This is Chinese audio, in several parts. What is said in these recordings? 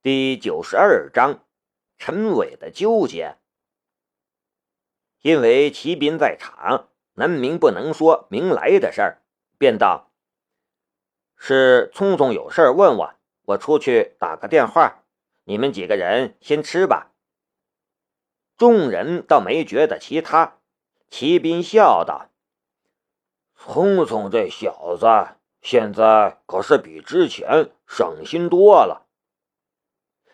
第九十二章，陈伟的纠结。因为齐斌在场，南明不能说明来的事儿，便道：“是聪聪有事问我，我出去打个电话，你们几个人先吃吧。”众人倒没觉得其他。齐斌笑道：“聪聪这小子现在可是比之前省心多了。”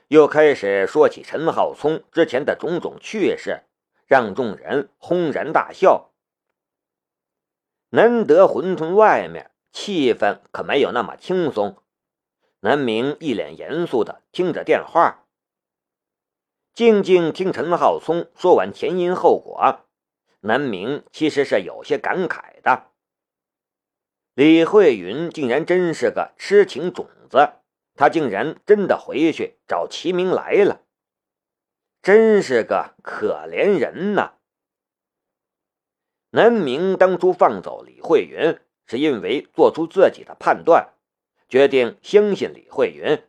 又开始说起陈浩聪之前的种种趣事，让众人轰然大笑。难得馄饨外面气氛可没有那么轻松，南明一脸严肃的听着电话，静静听陈浩聪说完前因后果。南明其实是有些感慨的，李慧云竟然真是个痴情种子，他竟然真的回去找齐明来了，真是个可怜人呐！南明当初放走李慧云，是因为做出自己的判断，决定相信李慧云，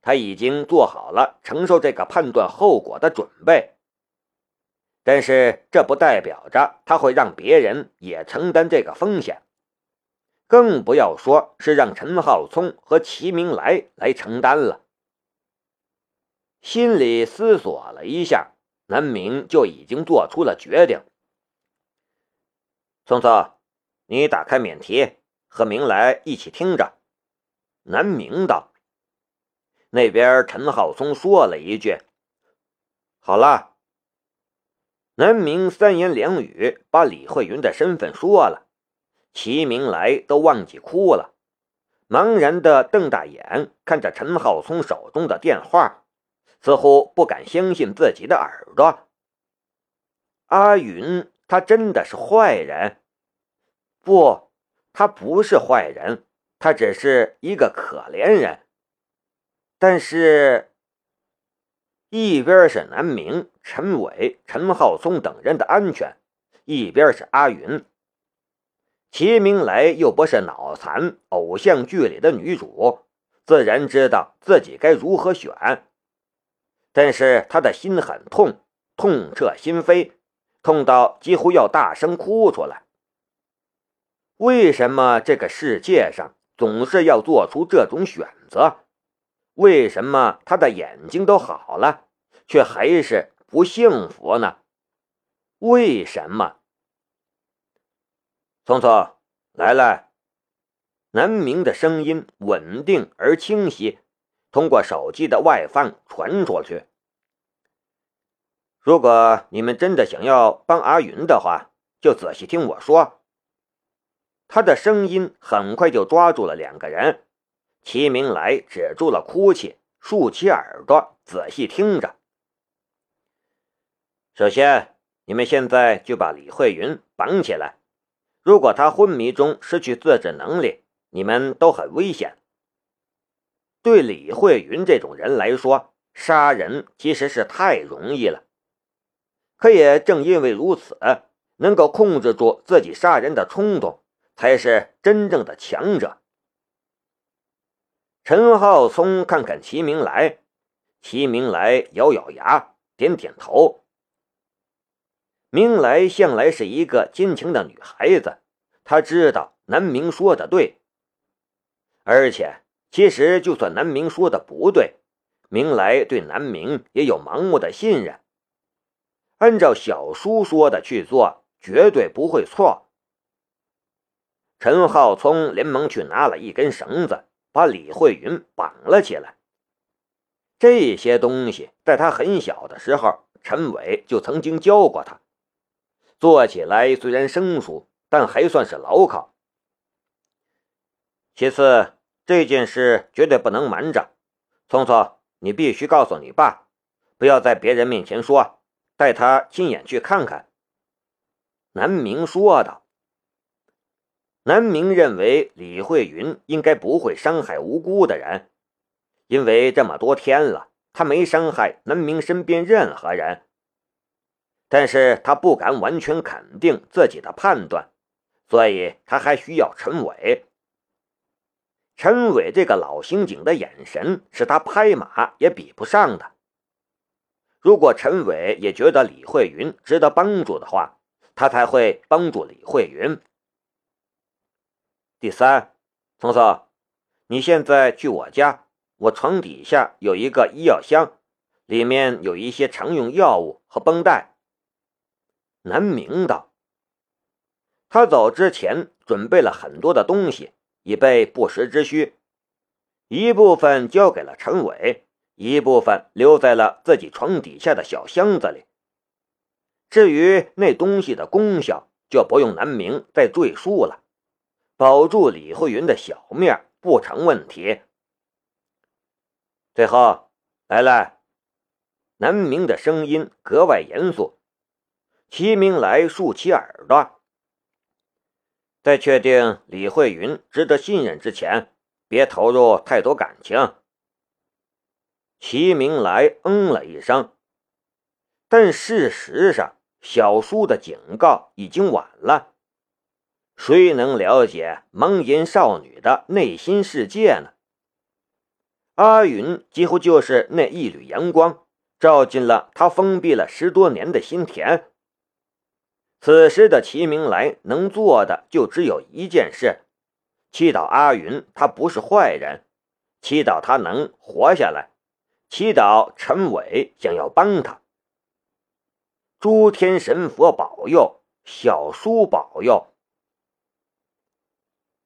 他已经做好了承受这个判断后果的准备。但是这不代表着他会让别人也承担这个风险，更不要说是让陈浩聪和齐明来来承担了。心里思索了一下，南明就已经做出了决定。聪聪，你打开免提，和明来一起听着。南明道。那边陈浩聪说了一句：“好了。”南明三言两语把李慧云的身份说了，齐明来都忘记哭了，茫然的瞪大眼看着陈浩聪手中的电话，似乎不敢相信自己的耳朵。阿云，他真的是坏人？不，他不是坏人，他只是一个可怜人。但是。一边是南明、陈伟、陈浩聪等人的安全，一边是阿云。齐明来又不是脑残偶像剧里的女主，自然知道自己该如何选。但是他的心很痛，痛彻心扉，痛到几乎要大声哭出来。为什么这个世界上总是要做出这种选择？为什么他的眼睛都好了，却还是不幸福呢？为什么？聪聪，来来！南明的声音稳定而清晰，通过手机的外放传出去。如果你们真的想要帮阿云的话，就仔细听我说。他的声音很快就抓住了两个人。齐明来止住了哭泣，竖起耳朵仔细听着。首先，你们现在就把李慧云绑起来。如果他昏迷中失去自制能力，你们都很危险。对李慧云这种人来说，杀人其实是太容易了。可也正因为如此，能够控制住自己杀人的冲动，才是真正的强者。陈浩聪看看齐明来，齐明来咬咬牙，点点头。明来向来是一个坚强的女孩子，她知道南明说的对。而且，其实就算南明说的不对，明来对南明也有盲目的信任。按照小叔说的去做，绝对不会错。陈浩聪连忙去拿了一根绳子。把李慧云绑了起来。这些东西在他很小的时候，陈伟就曾经教过他，做起来虽然生疏，但还算是牢靠。其次，这件事绝对不能瞒着，聪聪，你必须告诉你爸，不要在别人面前说，带他亲眼去看看。”南明说道。南明认为李慧云应该不会伤害无辜的人，因为这么多天了，他没伤害南明身边任何人。但是他不敢完全肯定自己的判断，所以他还需要陈伟。陈伟这个老刑警的眼神是他拍马也比不上的。如果陈伟也觉得李慧云值得帮助的话，他才会帮助李慧云。第三，聪聪，你现在去我家，我床底下有一个医药箱，里面有一些常用药物和绷带。南明道，他走之前准备了很多的东西，以备不时之需，一部分交给了陈伟。一部分留在了自己床底下的小箱子里。至于那东西的功效，就不用南明再赘述了。保住李慧云的小命不成问题。最后，来来，南明的声音格外严肃。齐明来竖起耳朵，在确定李慧云值得信任之前，别投入太多感情。齐明来嗯了一声，但事实上，小叔的警告已经晚了。谁能了解盲眼少女的内心世界呢？阿云几乎就是那一缕阳光，照进了他封闭了十多年的心田。此时的齐明来能做的就只有一件事：祈祷阿云他不是坏人，祈祷他能活下来。祈祷陈伟想要帮他，诸天神佛保佑，小叔保佑。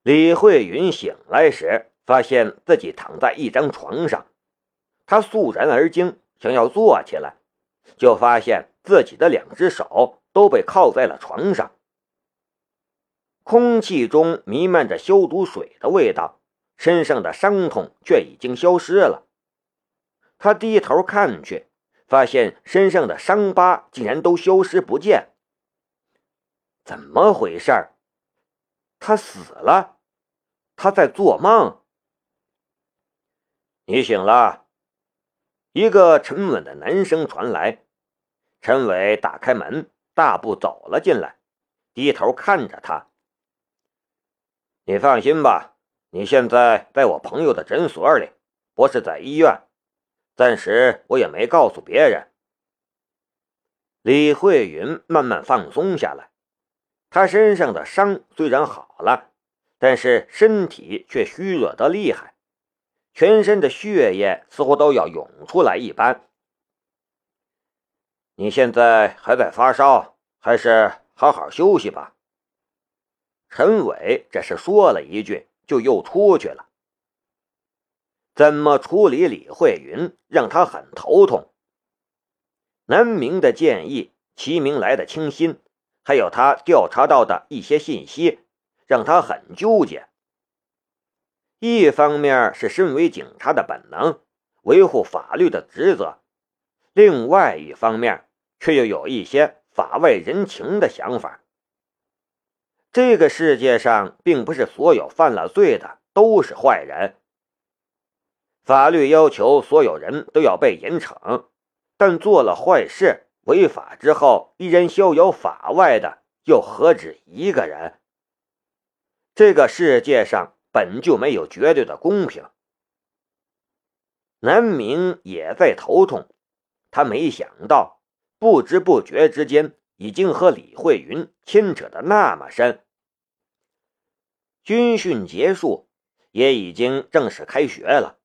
李慧云醒来时，发现自己躺在一张床上，她肃然而惊，想要坐起来，就发现自己的两只手都被铐在了床上。空气中弥漫着消毒水的味道，身上的伤痛却已经消失了。他低头看去，发现身上的伤疤竟然都消失不见。怎么回事？他死了？他在做梦？你醒了。一个沉稳的男声传来。陈伟打开门，大步走了进来，低头看着他。你放心吧，你现在在我朋友的诊所里，不是在医院。暂时我也没告诉别人。李慧云慢慢放松下来，她身上的伤虽然好了，但是身体却虚弱的厉害，全身的血液似乎都要涌出来一般。你现在还在发烧，还是好好休息吧。陈伟这是说了一句，就又出去了。怎么处理李慧云，让他很头痛。南明的建议，齐明来的清新，还有他调查到的一些信息，让他很纠结。一方面是身为警察的本能，维护法律的职责；另外一方面，却又有一些法外人情的想法。这个世界上，并不是所有犯了罪的都是坏人。法律要求所有人都要被严惩，但做了坏事、违法之后依然逍遥法外的，又何止一个人？这个世界上本就没有绝对的公平。南明也在头痛，他没想到，不知不觉之间已经和李慧云牵扯的那么深。军训结束，也已经正式开学了。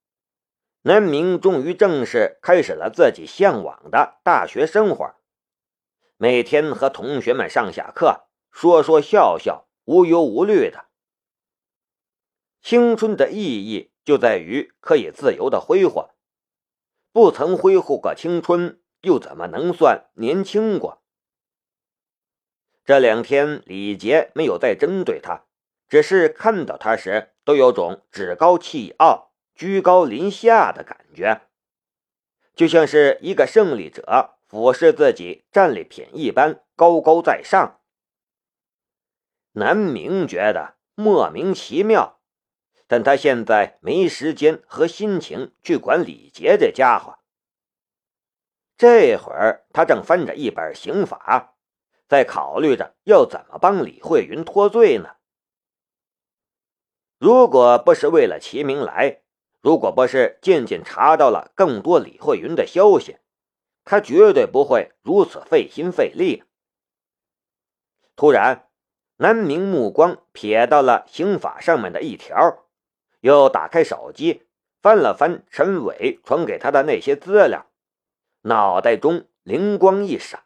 南明终于正式开始了自己向往的大学生活，每天和同学们上下课，说说笑笑，无忧无虑的。青春的意义就在于可以自由的挥霍，不曾挥霍过青春，又怎么能算年轻过？这两天，李杰没有再针对他，只是看到他时都有种趾高气傲。居高临下的感觉，就像是一个胜利者俯视自己战利品一般，高高在上。南明觉得莫名其妙，但他现在没时间和心情去管李杰这家伙。这会儿他正翻着一本刑法，在考虑着要怎么帮李慧云脱罪呢。如果不是为了齐明来，如果不是渐渐查到了更多李慧云的消息，他绝对不会如此费心费力。突然，南明目光瞥到了刑法上面的一条，又打开手机翻了翻陈伟传给他的那些资料，脑袋中灵光一闪。